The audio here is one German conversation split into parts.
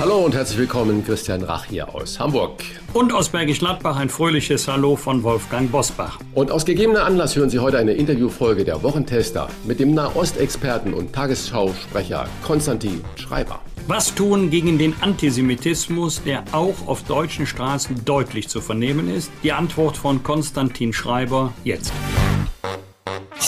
Hallo und herzlich willkommen, Christian Rach hier aus Hamburg. Und aus Bergisch Gladbach ein fröhliches Hallo von Wolfgang Bosbach. Und aus gegebenem Anlass hören Sie heute eine Interviewfolge der Wochentester mit dem Nahostexperten und Tagesschausprecher Konstantin Schreiber. Was tun gegen den Antisemitismus, der auch auf deutschen Straßen deutlich zu vernehmen ist? Die Antwort von Konstantin Schreiber jetzt.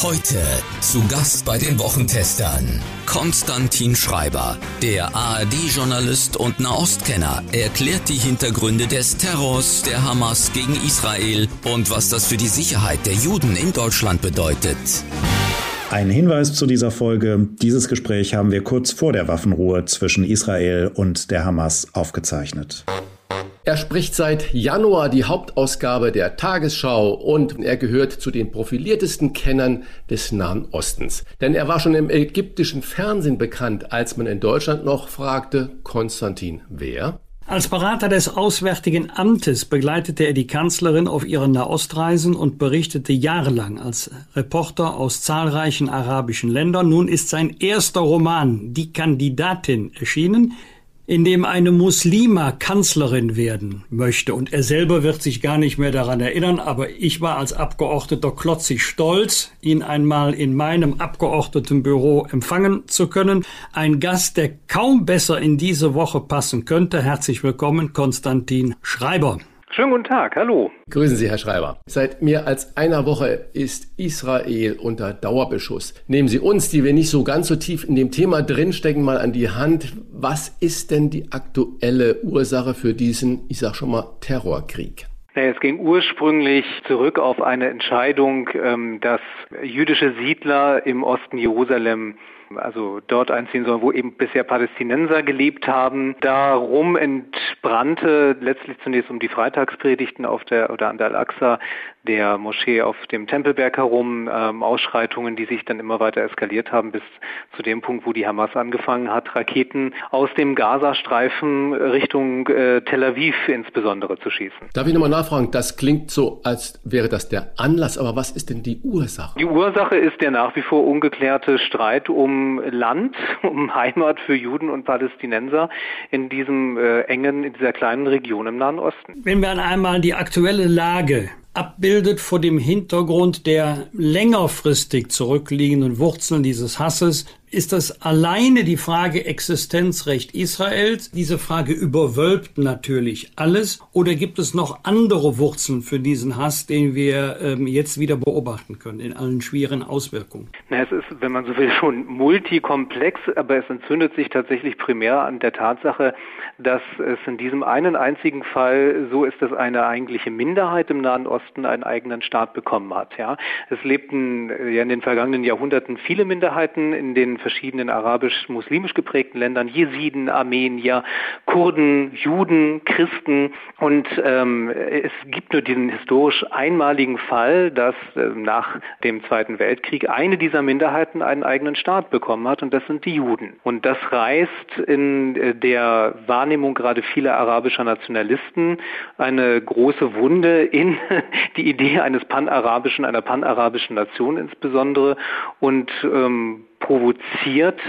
Heute zu Gast bei den Wochentestern Konstantin Schreiber, der ARD-Journalist und Nahostkenner, erklärt die Hintergründe des Terrors der Hamas gegen Israel und was das für die Sicherheit der Juden in Deutschland bedeutet. Ein Hinweis zu dieser Folge. Dieses Gespräch haben wir kurz vor der Waffenruhe zwischen Israel und der Hamas aufgezeichnet. Er spricht seit Januar die Hauptausgabe der Tagesschau und er gehört zu den profiliertesten Kennern des Nahen Ostens. Denn er war schon im ägyptischen Fernsehen bekannt, als man in Deutschland noch fragte, Konstantin, wer? Als Berater des Auswärtigen Amtes begleitete er die Kanzlerin auf ihren Nahostreisen und berichtete jahrelang als Reporter aus zahlreichen arabischen Ländern. Nun ist sein erster Roman Die Kandidatin erschienen in dem eine Muslima Kanzlerin werden möchte. Und er selber wird sich gar nicht mehr daran erinnern, aber ich war als Abgeordneter klotzig stolz, ihn einmal in meinem Abgeordnetenbüro empfangen zu können. Ein Gast, der kaum besser in diese Woche passen könnte. Herzlich willkommen, Konstantin Schreiber. Schönen guten Tag, hallo. Grüßen Sie, Herr Schreiber. Seit mehr als einer Woche ist Israel unter Dauerbeschuss. Nehmen Sie uns, die wir nicht so ganz so tief in dem Thema drinstecken, mal an die Hand. Was ist denn die aktuelle Ursache für diesen, ich sag schon mal, Terrorkrieg? Es ging ursprünglich zurück auf eine Entscheidung, ähm, dass jüdische Siedler im Osten Jerusalem also dort einziehen sollen, wo eben bisher Palästinenser gelebt haben. Darum entbrannte letztlich zunächst um die Freitagspredigten auf der oder an der Al-Aqsa der Moschee auf dem Tempelberg herum, ähm, Ausschreitungen, die sich dann immer weiter eskaliert haben bis zu dem Punkt, wo die Hamas angefangen hat, Raketen aus dem Gazastreifen Richtung äh, Tel Aviv insbesondere zu schießen. Darf ich nochmal nachfragen? Das klingt so, als wäre das der Anlass, aber was ist denn die Ursache? Die Ursache ist der nach wie vor ungeklärte Streit um Land, um Heimat für Juden und Palästinenser in diesem äh, engen, in dieser kleinen Region im Nahen Osten. Wenn wir einmal die aktuelle Lage abbildet vor dem Hintergrund der längerfristig zurückliegenden Wurzeln dieses Hasses, ist das alleine die Frage Existenzrecht Israels? Diese Frage überwölbt natürlich alles. Oder gibt es noch andere Wurzeln für diesen Hass, den wir ähm, jetzt wieder beobachten können, in allen schweren Auswirkungen? Na, es ist, wenn man so will, schon multikomplex, aber es entzündet sich tatsächlich primär an der Tatsache, dass es in diesem einen einzigen Fall so ist, dass eine eigentliche Minderheit im Nahen Osten einen eigenen Staat bekommen hat. Ja, es lebten äh, ja in den vergangenen Jahrhunderten viele Minderheiten in den verschiedenen arabisch-muslimisch geprägten Ländern, Jesiden, Armenier, Kurden, Juden, Christen. Und ähm, es gibt nur diesen historisch einmaligen Fall, dass äh, nach dem Zweiten Weltkrieg eine dieser Minderheiten einen eigenen Staat bekommen hat und das sind die Juden. Und das reißt in äh, der Wahrnehmung gerade vieler arabischer Nationalisten eine große Wunde in die Idee eines panarabischen, einer panarabischen Nation insbesondere und ähm, provoziert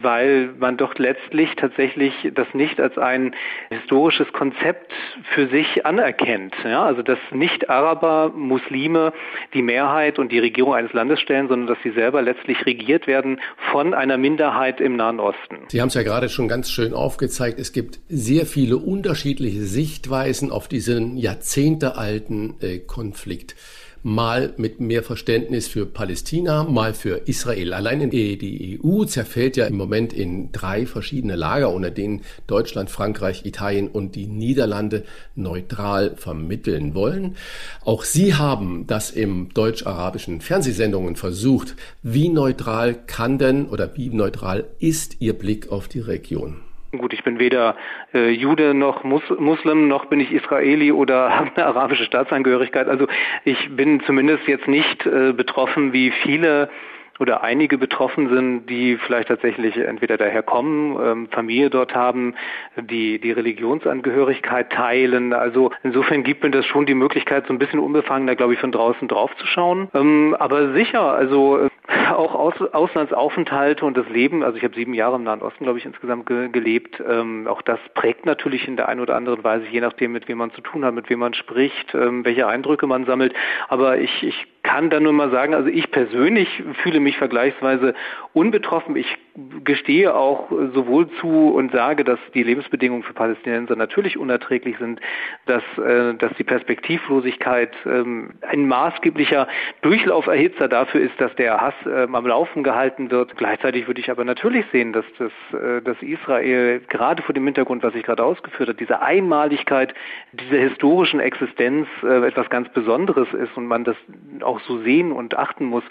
weil man doch letztlich tatsächlich das nicht als ein historisches Konzept für sich anerkennt. Ja, also dass nicht Araber, Muslime die Mehrheit und die Regierung eines Landes stellen, sondern dass sie selber letztlich regiert werden von einer Minderheit im Nahen Osten. Sie haben es ja gerade schon ganz schön aufgezeigt. Es gibt sehr viele unterschiedliche Sichtweisen auf diesen jahrzehntealten äh, Konflikt mal mit mehr Verständnis für Palästina, mal für Israel. Allein in die EU zerfällt ja im Moment in drei verschiedene Lager, unter denen Deutschland, Frankreich, Italien und die Niederlande neutral vermitteln wollen. Auch Sie haben das im deutsch-arabischen Fernsehsendungen versucht. Wie neutral kann denn oder wie neutral ist Ihr Blick auf die Region? Gut, ich bin weder äh, Jude noch Mus Muslim, noch bin ich Israeli oder habe eine arabische Staatsangehörigkeit. Also ich bin zumindest jetzt nicht äh, betroffen wie viele oder einige betroffen sind, die vielleicht tatsächlich entweder daher kommen, ähm, Familie dort haben, die die Religionsangehörigkeit teilen. Also insofern gibt mir das schon die Möglichkeit, so ein bisschen unbefangener, glaube ich, von draußen drauf zu schauen. Ähm, aber sicher, also äh, auch Aus Auslandsaufenthalte und das Leben, also ich habe sieben Jahre im Nahen Osten, glaube ich, insgesamt ge gelebt. Ähm, auch das prägt natürlich in der einen oder anderen Weise, je nachdem, mit wem man zu tun hat, mit wem man spricht, ähm, welche Eindrücke man sammelt. Aber ich, ich kann dann nur mal sagen, also ich persönlich fühle mich vergleichsweise unbetroffen. Ich gestehe auch sowohl zu und sage, dass die Lebensbedingungen für Palästinenser natürlich unerträglich sind, dass, äh, dass die Perspektivlosigkeit ähm, ein maßgeblicher Durchlauferhitzer dafür ist, dass der Hass äh, am Laufen gehalten wird. Gleichzeitig würde ich aber natürlich sehen, dass, das, äh, dass Israel gerade vor dem Hintergrund, was ich gerade ausgeführt habe, diese Einmaligkeit dieser historischen Existenz äh, etwas ganz Besonderes ist und man das auch so sehen und achten muss.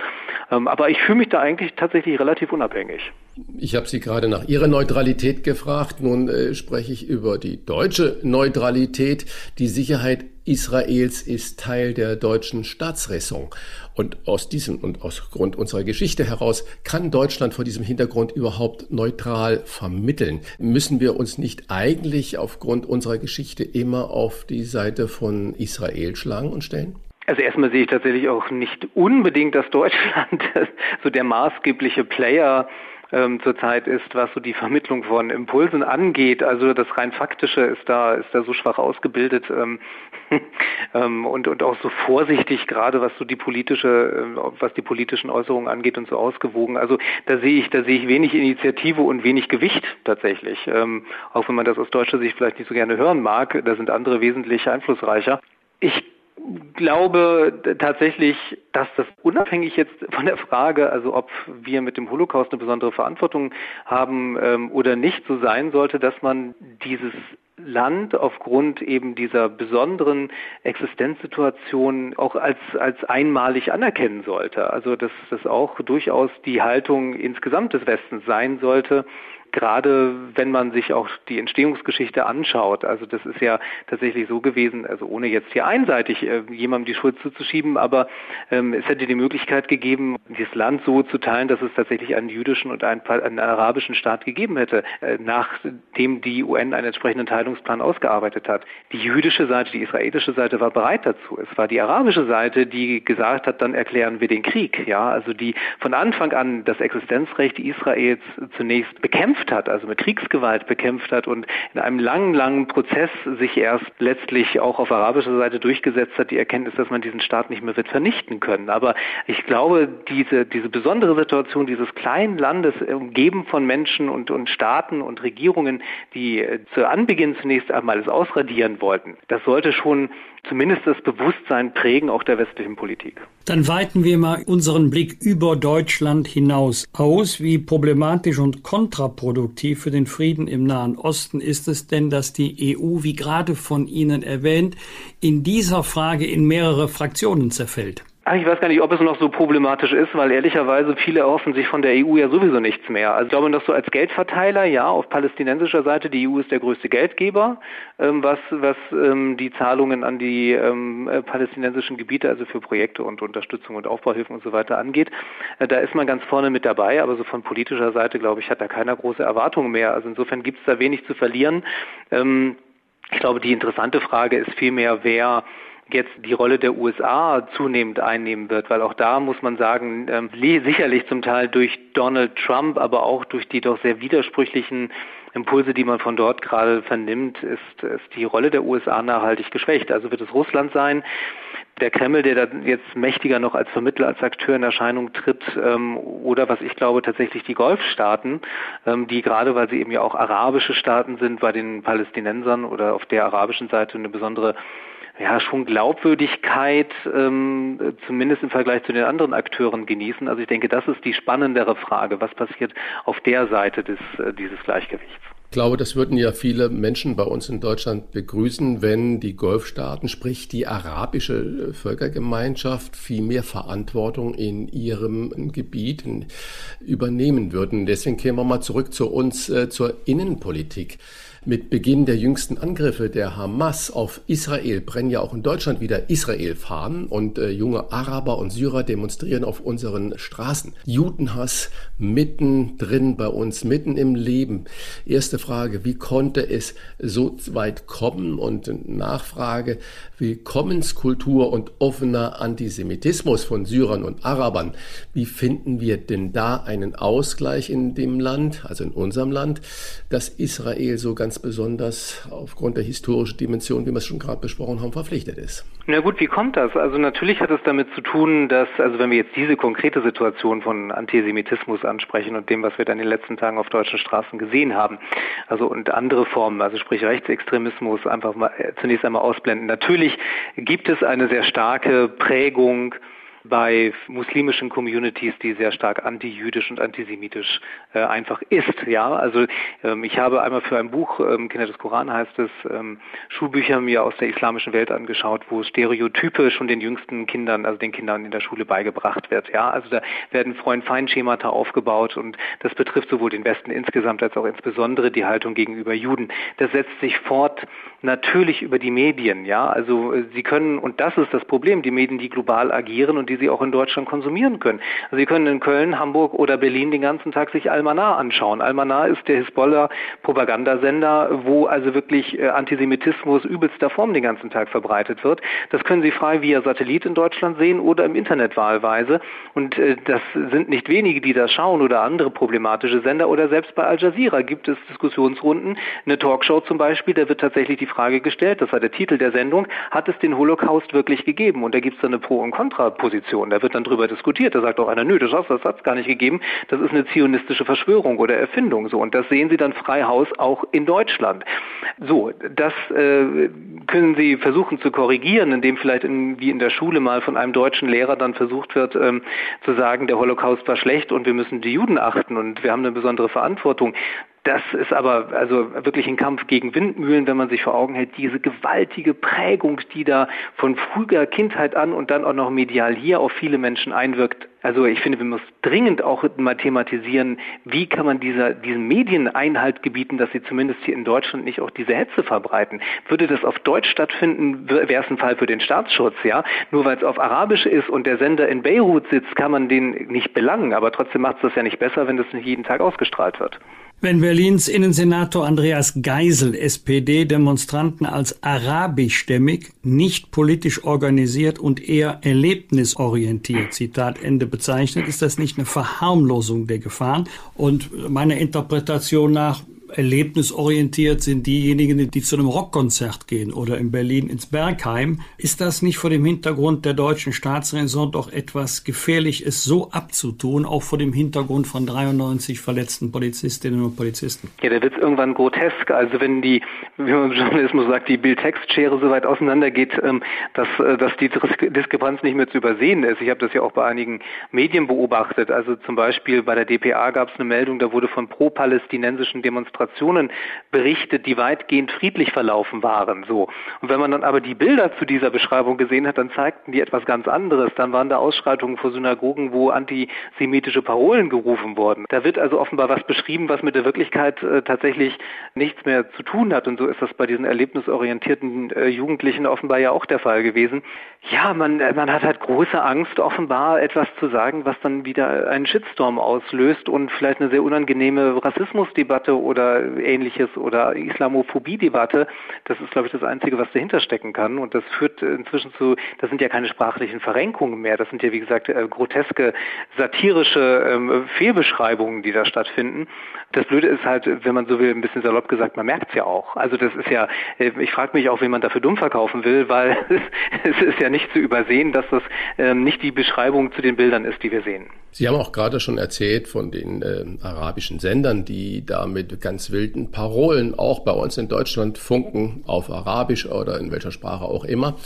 Ähm, aber ich fühle mich da eigentlich tatsächlich relativ unabhängig. Ich habe Sie gerade nach Ihrer Neutralität gefragt. Nun äh, spreche ich über die deutsche Neutralität. Die Sicherheit Israels ist Teil der deutschen Staatsräson. Und aus diesem und aus Grund unserer Geschichte heraus kann Deutschland vor diesem Hintergrund überhaupt neutral vermitteln. Müssen wir uns nicht eigentlich aufgrund unserer Geschichte immer auf die Seite von Israel schlagen und stellen? Also erstmal sehe ich tatsächlich auch nicht unbedingt, dass Deutschland so der maßgebliche Player ähm, zurzeit ist, was so die Vermittlung von Impulsen angeht. Also das rein faktische ist da ist da so schwach ausgebildet ähm, ähm, und und auch so vorsichtig gerade was so die politische äh, was die politischen Äußerungen angeht und so ausgewogen. Also da sehe ich da sehe ich wenig Initiative und wenig Gewicht tatsächlich. Ähm, auch wenn man das aus deutscher Sicht vielleicht nicht so gerne hören mag, da sind andere wesentlich einflussreicher. Ich glaube tatsächlich, dass das unabhängig jetzt von der Frage, also ob wir mit dem Holocaust eine besondere Verantwortung haben ähm, oder nicht, so sein sollte, dass man dieses Land aufgrund eben dieser besonderen Existenzsituation auch als, als einmalig anerkennen sollte. Also dass das auch durchaus die Haltung insgesamt des Westens sein sollte, gerade wenn man sich auch die Entstehungsgeschichte anschaut. Also das ist ja tatsächlich so gewesen, also ohne jetzt hier einseitig äh, jemandem die Schuld zuzuschieben, aber ähm, es hätte die Möglichkeit gegeben, dieses Land so zu teilen, dass es tatsächlich einen jüdischen und einen, einen arabischen Staat gegeben hätte, äh, nachdem die UN einen entsprechenden Teilungsplan ausgearbeitet hat. Die jüdische Seite, die israelische Seite war bereit dazu. Es war die arabische Seite, die gesagt hat, dann erklären wir den Krieg. Ja, also die von Anfang an das Existenzrecht Israels zunächst bekämpft bekämpft hat, also mit Kriegsgewalt bekämpft hat und in einem langen, langen Prozess sich erst letztlich auch auf arabischer Seite durchgesetzt hat, die Erkenntnis, dass man diesen Staat nicht mehr wird vernichten können. Aber ich glaube, diese, diese besondere Situation dieses kleinen Landes, umgeben von Menschen und, und Staaten und Regierungen, die zu Anbeginn zunächst einmal es ausradieren wollten, das sollte schon zumindest das Bewusstsein prägen auch der westlichen Politik. Dann weiten wir mal unseren Blick über Deutschland hinaus aus. Wie problematisch und kontraproduktiv für den Frieden im Nahen Osten ist es denn, dass die EU, wie gerade von Ihnen erwähnt, in dieser Frage in mehrere Fraktionen zerfällt? Ich weiß gar nicht, ob es noch so problematisch ist, weil ehrlicherweise viele erhoffen sich von der EU ja sowieso nichts mehr. Also ich glaube, dass so als Geldverteiler, ja, auf palästinensischer Seite, die EU ist der größte Geldgeber, ähm, was, was ähm, die Zahlungen an die ähm, äh, palästinensischen Gebiete, also für Projekte und Unterstützung und Aufbauhilfen und so weiter angeht. Äh, da ist man ganz vorne mit dabei, aber so von politischer Seite, glaube ich, hat da keiner große Erwartungen mehr. Also insofern gibt es da wenig zu verlieren. Ähm, ich glaube, die interessante Frage ist vielmehr, wer jetzt die Rolle der USA zunehmend einnehmen wird, weil auch da muss man sagen, ähm, sicherlich zum Teil durch Donald Trump, aber auch durch die doch sehr widersprüchlichen Impulse, die man von dort gerade vernimmt, ist, ist die Rolle der USA nachhaltig geschwächt. Also wird es Russland sein, der Kreml, der da jetzt mächtiger noch als Vermittler, als Akteur in Erscheinung tritt, ähm, oder was ich glaube tatsächlich die Golfstaaten, ähm, die gerade, weil sie eben ja auch arabische Staaten sind, bei den Palästinensern oder auf der arabischen Seite eine besondere ja schon Glaubwürdigkeit, ähm, zumindest im Vergleich zu den anderen Akteuren genießen. Also ich denke, das ist die spannendere Frage. Was passiert auf der Seite des, äh, dieses Gleichgewichts? glaube, das würden ja viele Menschen bei uns in Deutschland begrüßen, wenn die Golfstaaten, sprich die arabische Völkergemeinschaft, viel mehr Verantwortung in ihrem Gebiet übernehmen würden. Deswegen kämen wir mal zurück zu uns, äh, zur Innenpolitik. Mit Beginn der jüngsten Angriffe der Hamas auf Israel brennen ja auch in Deutschland wieder Israel-Fahnen und äh, junge Araber und Syrer demonstrieren auf unseren Straßen. Judenhass mittendrin bei uns, mitten im Leben. Erste Frage, wie konnte es so weit kommen? Und Nachfrage, Willkommenskultur und offener Antisemitismus von Syrern und Arabern. Wie finden wir denn da einen Ausgleich in dem Land, also in unserem Land, dass Israel so ganz besonders aufgrund der historischen Dimension, wie wir es schon gerade besprochen haben, verpflichtet ist. Na gut, wie kommt das? Also natürlich hat es damit zu tun, dass, also wenn wir jetzt diese konkrete Situation von Antisemitismus ansprechen und dem, was wir dann in den letzten Tagen auf deutschen Straßen gesehen haben, also und andere Formen, also sprich Rechtsextremismus, einfach mal äh, zunächst einmal ausblenden. Natürlich gibt es eine sehr starke Prägung bei muslimischen Communities, die sehr stark antijüdisch und antisemitisch äh, einfach ist. Ja, also ähm, ich habe einmal für ein Buch, ähm, Kinder des Koran heißt es, ähm, Schulbücher mir aus der islamischen Welt angeschaut, wo Stereotype schon den jüngsten Kindern, also den Kindern in der Schule beigebracht wird. Ja, also da werden Freund-Feind-Schemata aufgebaut und das betrifft sowohl den Westen insgesamt als auch insbesondere die Haltung gegenüber Juden. Das setzt sich fort natürlich über die Medien. Ja, also äh, sie können und das ist das Problem, die Medien, die global agieren und die sie auch in Deutschland konsumieren können. Sie können in Köln, Hamburg oder Berlin den ganzen Tag sich Almanar anschauen. Almanar ist der Hisbollah-Propagandasender, wo also wirklich äh, Antisemitismus übelster Form den ganzen Tag verbreitet wird. Das können Sie frei via Satellit in Deutschland sehen oder im Internet wahlweise. Und äh, das sind nicht wenige, die das schauen oder andere problematische Sender oder selbst bei Al Jazeera gibt es Diskussionsrunden, eine Talkshow zum Beispiel, da wird tatsächlich die Frage gestellt, das war der Titel der Sendung, hat es den Holocaust wirklich gegeben? Und da gibt es eine Pro- und Kontraposition. Position. Da wird dann drüber diskutiert. Da sagt auch einer, nö, das hat es gar nicht gegeben. Das ist eine zionistische Verschwörung oder Erfindung. So und das sehen Sie dann frei Haus auch in Deutschland. So, das äh, können Sie versuchen zu korrigieren, indem vielleicht in, wie in der Schule mal von einem deutschen Lehrer dann versucht wird ähm, zu sagen, der Holocaust war schlecht und wir müssen die Juden achten und wir haben eine besondere Verantwortung. Das ist aber also wirklich ein Kampf gegen Windmühlen, wenn man sich vor Augen hält, diese gewaltige Prägung, die da von früher Kindheit an und dann auch noch medial hier auf viele Menschen einwirkt. Also ich finde, wir müssen dringend auch mal thematisieren, wie kann man dieser, diesen Medien Einhalt gebieten, dass sie zumindest hier in Deutschland nicht auch diese Hetze verbreiten. Würde das auf Deutsch stattfinden, wäre es ein Fall für den Staatsschutz, ja. Nur weil es auf Arabisch ist und der Sender in Beirut sitzt, kann man den nicht belangen. Aber trotzdem macht es das ja nicht besser, wenn das nicht jeden Tag ausgestrahlt wird. Wenn Berlins Innensenator Andreas Geisel SPD Demonstranten als arabischstämmig, nicht politisch organisiert und eher erlebnisorientiert, Zitat Ende bezeichnet, ist das nicht eine Verharmlosung der Gefahren? Und meiner Interpretation nach erlebnisorientiert sind diejenigen, die zu einem Rockkonzert gehen oder in Berlin ins Bergheim. Ist das nicht vor dem Hintergrund der deutschen Staatsräson doch etwas gefährlich, es so abzutun, auch vor dem Hintergrund von 93 verletzten Polizistinnen und Polizisten? Ja, da wird es irgendwann grotesk. Also wenn die, wie man im Journalismus sagt, die Bildtextschere so weit auseinander geht, ähm, dass, äh, dass die Diskrepanz nicht mehr zu übersehen ist. Ich habe das ja auch bei einigen Medien beobachtet. Also zum Beispiel bei der DPA gab es eine Meldung, da wurde von pro-palästinensischen Demonstrationen Demonstrationen berichtet, die weitgehend friedlich verlaufen waren. So. Und wenn man dann aber die Bilder zu dieser Beschreibung gesehen hat, dann zeigten die etwas ganz anderes. Dann waren da Ausschreitungen vor Synagogen, wo antisemitische Parolen gerufen wurden. Da wird also offenbar was beschrieben, was mit der Wirklichkeit äh, tatsächlich nichts mehr zu tun hat. Und so ist das bei diesen erlebnisorientierten äh, Jugendlichen offenbar ja auch der Fall gewesen. Ja, man, äh, man hat halt große Angst, offenbar etwas zu sagen, was dann wieder einen Shitstorm auslöst und vielleicht eine sehr unangenehme Rassismusdebatte oder ähnliches oder Islamophobie-Debatte, das ist, glaube ich, das Einzige, was dahinter stecken kann. Und das führt inzwischen zu, das sind ja keine sprachlichen Verrenkungen mehr, das sind ja, wie gesagt, äh, groteske, satirische ähm, Fehlbeschreibungen, die da stattfinden. Das Blöde ist halt, wenn man so will, ein bisschen salopp gesagt, man merkt es ja auch. Also das ist ja, äh, ich frage mich auch, wie man dafür dumm verkaufen will, weil es ist ja nicht zu übersehen, dass das ähm, nicht die Beschreibung zu den Bildern ist, die wir sehen. Sie haben auch gerade schon erzählt von den äh, arabischen Sendern, die da mit ganz ganz wilden Parolen, auch bei uns in Deutschland funken auf Arabisch oder in welcher Sprache auch immer.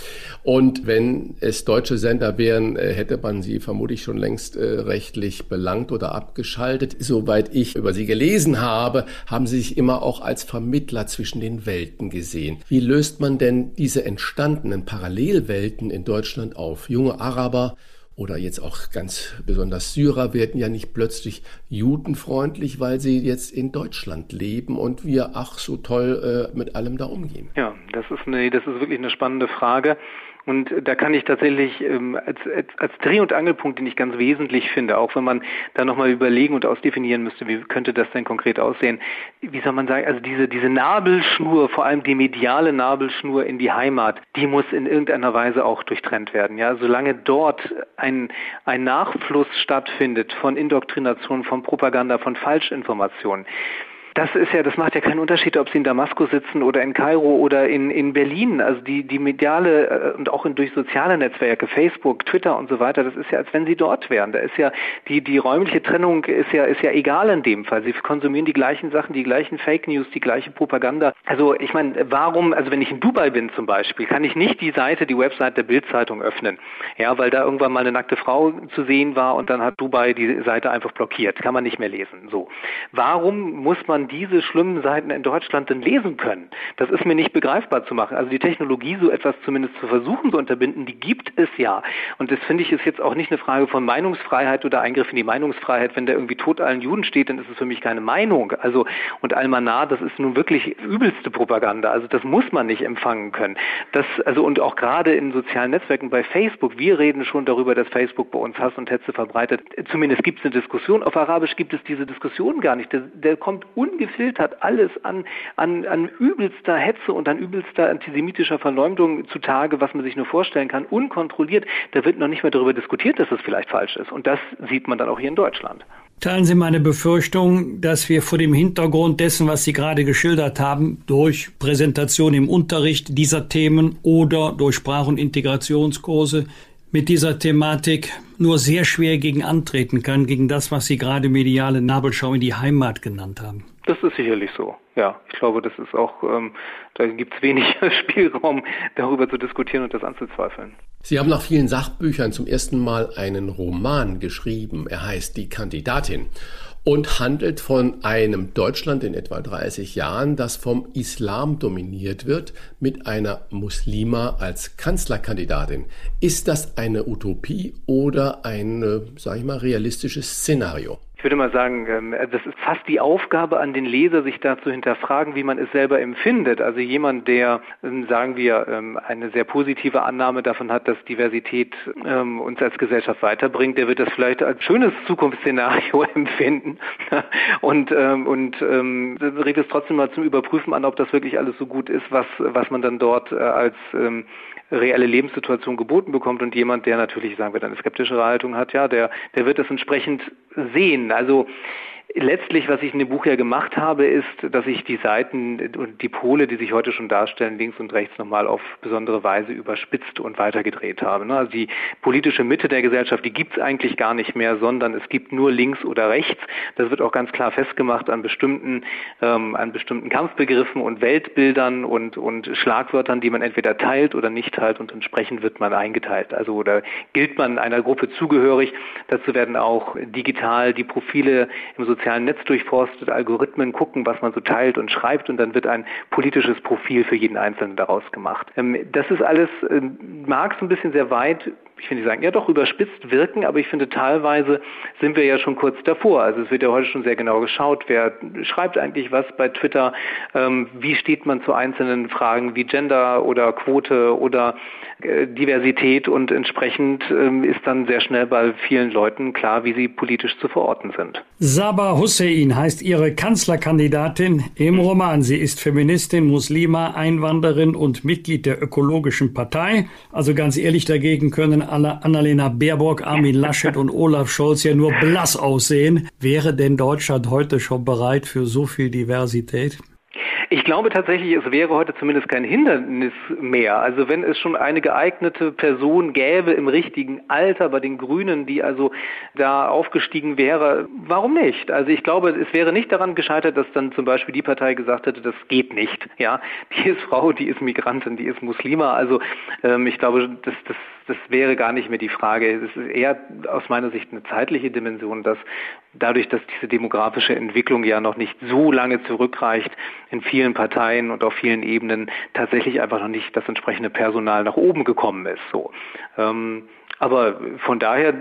Und wenn es deutsche Sender wären, äh, hätte man sie vermutlich schon längst äh, rechtlich belangt oder abgeschaltet. Soweit ich über sie gelesen habe, haben sie sich immer auch als Vermittler zwischen den Welten gesehen. Wie löst man denn diese entstandenen Parallelwelten in Deutschland auf? Junge Araber oder jetzt auch ganz besonders Syrer werden ja nicht plötzlich judenfreundlich, weil sie jetzt in Deutschland leben und wir ach so toll äh, mit allem da umgehen. Ja, das ist eine, das ist wirklich eine spannende Frage. Und da kann ich tatsächlich ähm, als, als, als Dreh- und Angelpunkt, den ich ganz wesentlich finde, auch wenn man da nochmal überlegen und ausdefinieren müsste, wie könnte das denn konkret aussehen, wie soll man sagen, also diese, diese Nabelschnur, vor allem die mediale Nabelschnur in die Heimat, die muss in irgendeiner Weise auch durchtrennt werden. Ja, solange dort ein, ein Nachfluss stattfindet von Indoktrination, von Propaganda, von Falschinformationen, das ist ja, das macht ja keinen Unterschied, ob Sie in Damaskus sitzen oder in Kairo oder in, in Berlin. Also die, die mediale äh, und auch in, durch soziale Netzwerke, Facebook, Twitter und so weiter, das ist ja, als wenn Sie dort wären. Da ist ja, die, die räumliche Trennung ist ja, ist ja egal in dem Fall. Sie konsumieren die gleichen Sachen, die gleichen Fake News, die gleiche Propaganda. Also ich meine, warum, also wenn ich in Dubai bin zum Beispiel, kann ich nicht die Seite, die Website der Bildzeitung öffnen. Ja, weil da irgendwann mal eine nackte Frau zu sehen war und dann hat Dubai die Seite einfach blockiert. Kann man nicht mehr lesen. So. Warum muss man man diese schlimmen Seiten in Deutschland denn lesen können? Das ist mir nicht begreifbar zu machen. Also die Technologie, so etwas zumindest zu versuchen zu unterbinden, die gibt es ja. Und das finde ich ist jetzt auch nicht eine Frage von Meinungsfreiheit oder Eingriff in die Meinungsfreiheit. Wenn da irgendwie tot allen Juden steht, dann ist es für mich keine Meinung. Also und Almanar, das ist nun wirklich übelste Propaganda. Also das muss man nicht empfangen können. Das also und auch gerade in sozialen Netzwerken bei Facebook, wir reden schon darüber, dass Facebook bei uns Hass und Hetze verbreitet. Zumindest gibt es eine Diskussion. Auf Arabisch gibt es diese Diskussion gar nicht. Der, der kommt un ungefiltert alles an, an, an übelster Hetze und an übelster antisemitischer Verleumdung zutage, was man sich nur vorstellen kann, unkontrolliert. Da wird noch nicht mehr darüber diskutiert, dass es vielleicht falsch ist. Und das sieht man dann auch hier in Deutschland. Teilen Sie meine Befürchtung, dass wir vor dem Hintergrund dessen, was Sie gerade geschildert haben, durch Präsentation im Unterricht dieser Themen oder durch Sprach- und Integrationskurse mit dieser Thematik nur sehr schwer gegen antreten kann, gegen das, was Sie gerade mediale Nabelschau in die Heimat genannt haben. Das ist sicherlich so. Ja, ich glaube, das ist auch, ähm, da gibt es wenig Spielraum, darüber zu diskutieren und das anzuzweifeln. Sie haben nach vielen Sachbüchern zum ersten Mal einen Roman geschrieben. Er heißt Die Kandidatin und handelt von einem Deutschland in etwa 30 Jahren, das vom Islam dominiert wird, mit einer Muslima als Kanzlerkandidatin. Ist das eine Utopie oder ein, sage ich mal, realistisches Szenario? Ich würde mal sagen, ähm, das ist fast die Aufgabe an den Leser, sich da zu hinterfragen, wie man es selber empfindet. Also jemand, der, ähm, sagen wir, ähm, eine sehr positive Annahme davon hat, dass Diversität uns als Gesellschaft weiterbringt, der wird das vielleicht als schönes Zukunftsszenario empfinden und, und regt es trotzdem mal zum Überprüfen an, ob das wirklich alles so gut ist, was, was man dann dort äh, als reelle Lebenssituation geboten bekommt und jemand, der natürlich, sagen wir dann, eine skeptischere Haltung hat, ja, der, der wird das entsprechend sehen. Also Letztlich, was ich in dem Buch ja gemacht habe, ist, dass ich die Seiten und die Pole, die sich heute schon darstellen, links und rechts nochmal auf besondere Weise überspitzt und weitergedreht habe. Ne? Also die politische Mitte der Gesellschaft, die gibt es eigentlich gar nicht mehr, sondern es gibt nur links oder rechts. Das wird auch ganz klar festgemacht an bestimmten, ähm, an bestimmten Kampfbegriffen und Weltbildern und, und Schlagwörtern, die man entweder teilt oder nicht teilt und entsprechend wird man eingeteilt. Also oder gilt man einer Gruppe zugehörig. Dazu werden auch digital die Profile im sozialen sozialen Netz durchforstet, Algorithmen gucken, was man so teilt und schreibt und dann wird ein politisches Profil für jeden Einzelnen daraus gemacht. Ähm, das ist alles, ähm, mag so ein bisschen sehr weit ich finde, die sagen, ja doch überspitzt wirken, aber ich finde, teilweise sind wir ja schon kurz davor. Also es wird ja heute schon sehr genau geschaut, wer schreibt eigentlich was bei Twitter, ähm, wie steht man zu einzelnen Fragen wie Gender oder Quote oder äh, Diversität und entsprechend ähm, ist dann sehr schnell bei vielen Leuten klar, wie sie politisch zu verorten sind. Sabah Hussein heißt ihre Kanzlerkandidatin im Roman. Sie ist Feministin, Muslima, Einwanderin und Mitglied der Ökologischen Partei. Also ganz ehrlich dagegen können Annalena Baerbock, Armin Laschet und Olaf Scholz ja nur blass aussehen. Wäre denn Deutschland heute schon bereit für so viel Diversität? Ich glaube tatsächlich, es wäre heute zumindest kein Hindernis mehr. Also wenn es schon eine geeignete Person gäbe im richtigen Alter bei den Grünen, die also da aufgestiegen wäre, warum nicht? Also ich glaube, es wäre nicht daran gescheitert, dass dann zum Beispiel die Partei gesagt hätte, das geht nicht. Ja, die ist Frau, die ist Migrantin, die ist Muslima. Also ähm, ich glaube, das, das das wäre gar nicht mehr die Frage. Es ist eher aus meiner Sicht eine zeitliche Dimension, dass dadurch, dass diese demografische Entwicklung ja noch nicht so lange zurückreicht, in vielen Parteien und auf vielen Ebenen tatsächlich einfach noch nicht das entsprechende Personal nach oben gekommen ist. So. Ähm, aber von daher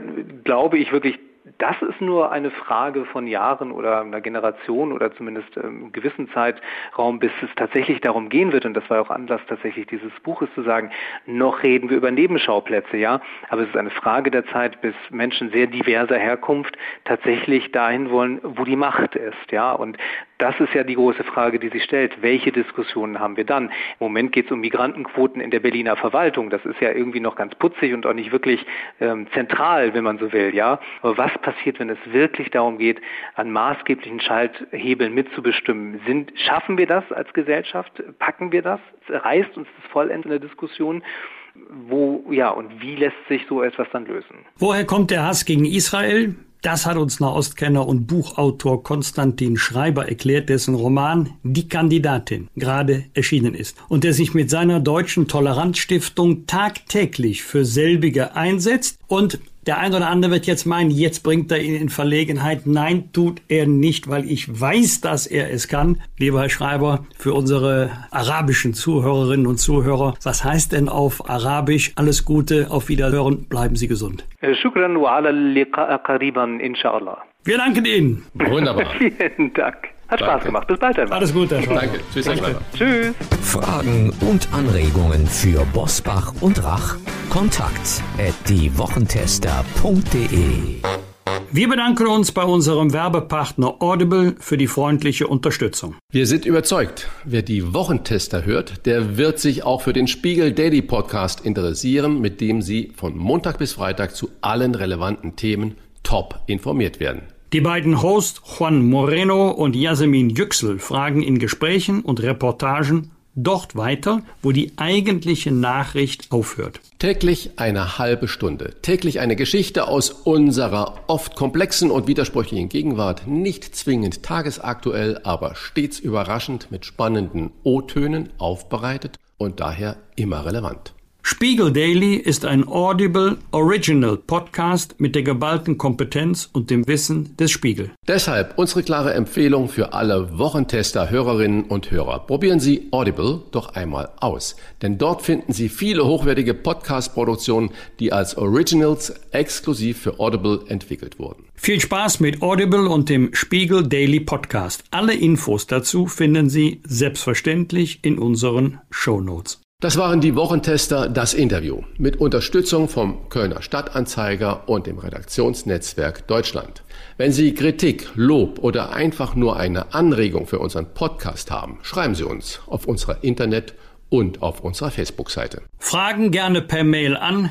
glaube ich wirklich, das ist nur eine Frage von Jahren oder einer Generation oder zumindest einem ähm, gewissen Zeitraum, bis es tatsächlich darum gehen wird, und das war auch Anlass tatsächlich dieses Buches zu sagen, noch reden wir über Nebenschauplätze, ja, aber es ist eine Frage der Zeit, bis Menschen sehr diverser Herkunft tatsächlich dahin wollen, wo die Macht ist, ja, und das ist ja die große Frage, die sich stellt. Welche Diskussionen haben wir dann? Im Moment geht es um Migrantenquoten in der Berliner Verwaltung. Das ist ja irgendwie noch ganz putzig und auch nicht wirklich ähm, zentral, wenn man so will, ja. Aber was passiert, wenn es wirklich darum geht, an maßgeblichen Schalthebeln mitzubestimmen? Sind, schaffen wir das als Gesellschaft? Packen wir das? Reißt uns das vollends in der Diskussion? Wo, ja, und wie lässt sich so etwas dann lösen? Woher kommt der Hass gegen Israel? Das hat uns Nahostkenner und Buchautor Konstantin Schreiber erklärt, dessen Roman Die Kandidatin gerade erschienen ist und der sich mit seiner deutschen Toleranzstiftung tagtäglich für selbige einsetzt und der ein oder andere wird jetzt meinen, jetzt bringt er ihn in Verlegenheit. Nein, tut er nicht, weil ich weiß, dass er es kann. Lieber Herr Schreiber, für unsere arabischen Zuhörerinnen und Zuhörer, was heißt denn auf Arabisch? Alles Gute, auf Wiederhören, bleiben Sie gesund. Shukran wa ala qariban, inshallah. Wir danken Ihnen. Wunderbar. Vielen Dank. Hat Danke. Spaß gemacht. Bis bald einmal. Alles Gute, Herr Schreiber. Danke. Tschüss, Herr Schreiber. Tschüss. Fragen und Anregungen für Bosbach und Rach? Kontakt at diewochentester.de wir bedanken uns bei unserem Werbepartner Audible für die freundliche Unterstützung. Wir sind überzeugt, wer die Wochentester hört, der wird sich auch für den Spiegel Daily Podcast interessieren, mit dem Sie von Montag bis Freitag zu allen relevanten Themen top informiert werden. Die beiden Hosts Juan Moreno und Yasemin Yüksel fragen in Gesprächen und Reportagen dort weiter, wo die eigentliche Nachricht aufhört. Täglich eine halbe Stunde. Täglich eine Geschichte aus unserer oft komplexen und widersprüchlichen Gegenwart. Nicht zwingend tagesaktuell, aber stets überraschend mit spannenden O-Tönen aufbereitet und daher immer relevant. Spiegel Daily ist ein Audible Original Podcast mit der geballten Kompetenz und dem Wissen des Spiegel. Deshalb unsere klare Empfehlung für alle Wochentester, Hörerinnen und Hörer. Probieren Sie Audible doch einmal aus, denn dort finden Sie viele hochwertige Podcast-Produktionen, die als Originals exklusiv für Audible entwickelt wurden. Viel Spaß mit Audible und dem Spiegel Daily Podcast. Alle Infos dazu finden Sie selbstverständlich in unseren Show Notes. Das waren die Wochentester, das Interview mit Unterstützung vom Kölner Stadtanzeiger und dem Redaktionsnetzwerk Deutschland. Wenn Sie Kritik, Lob oder einfach nur eine Anregung für unseren Podcast haben, schreiben Sie uns auf unserer Internet- und auf unserer Facebook-Seite. Fragen gerne per Mail an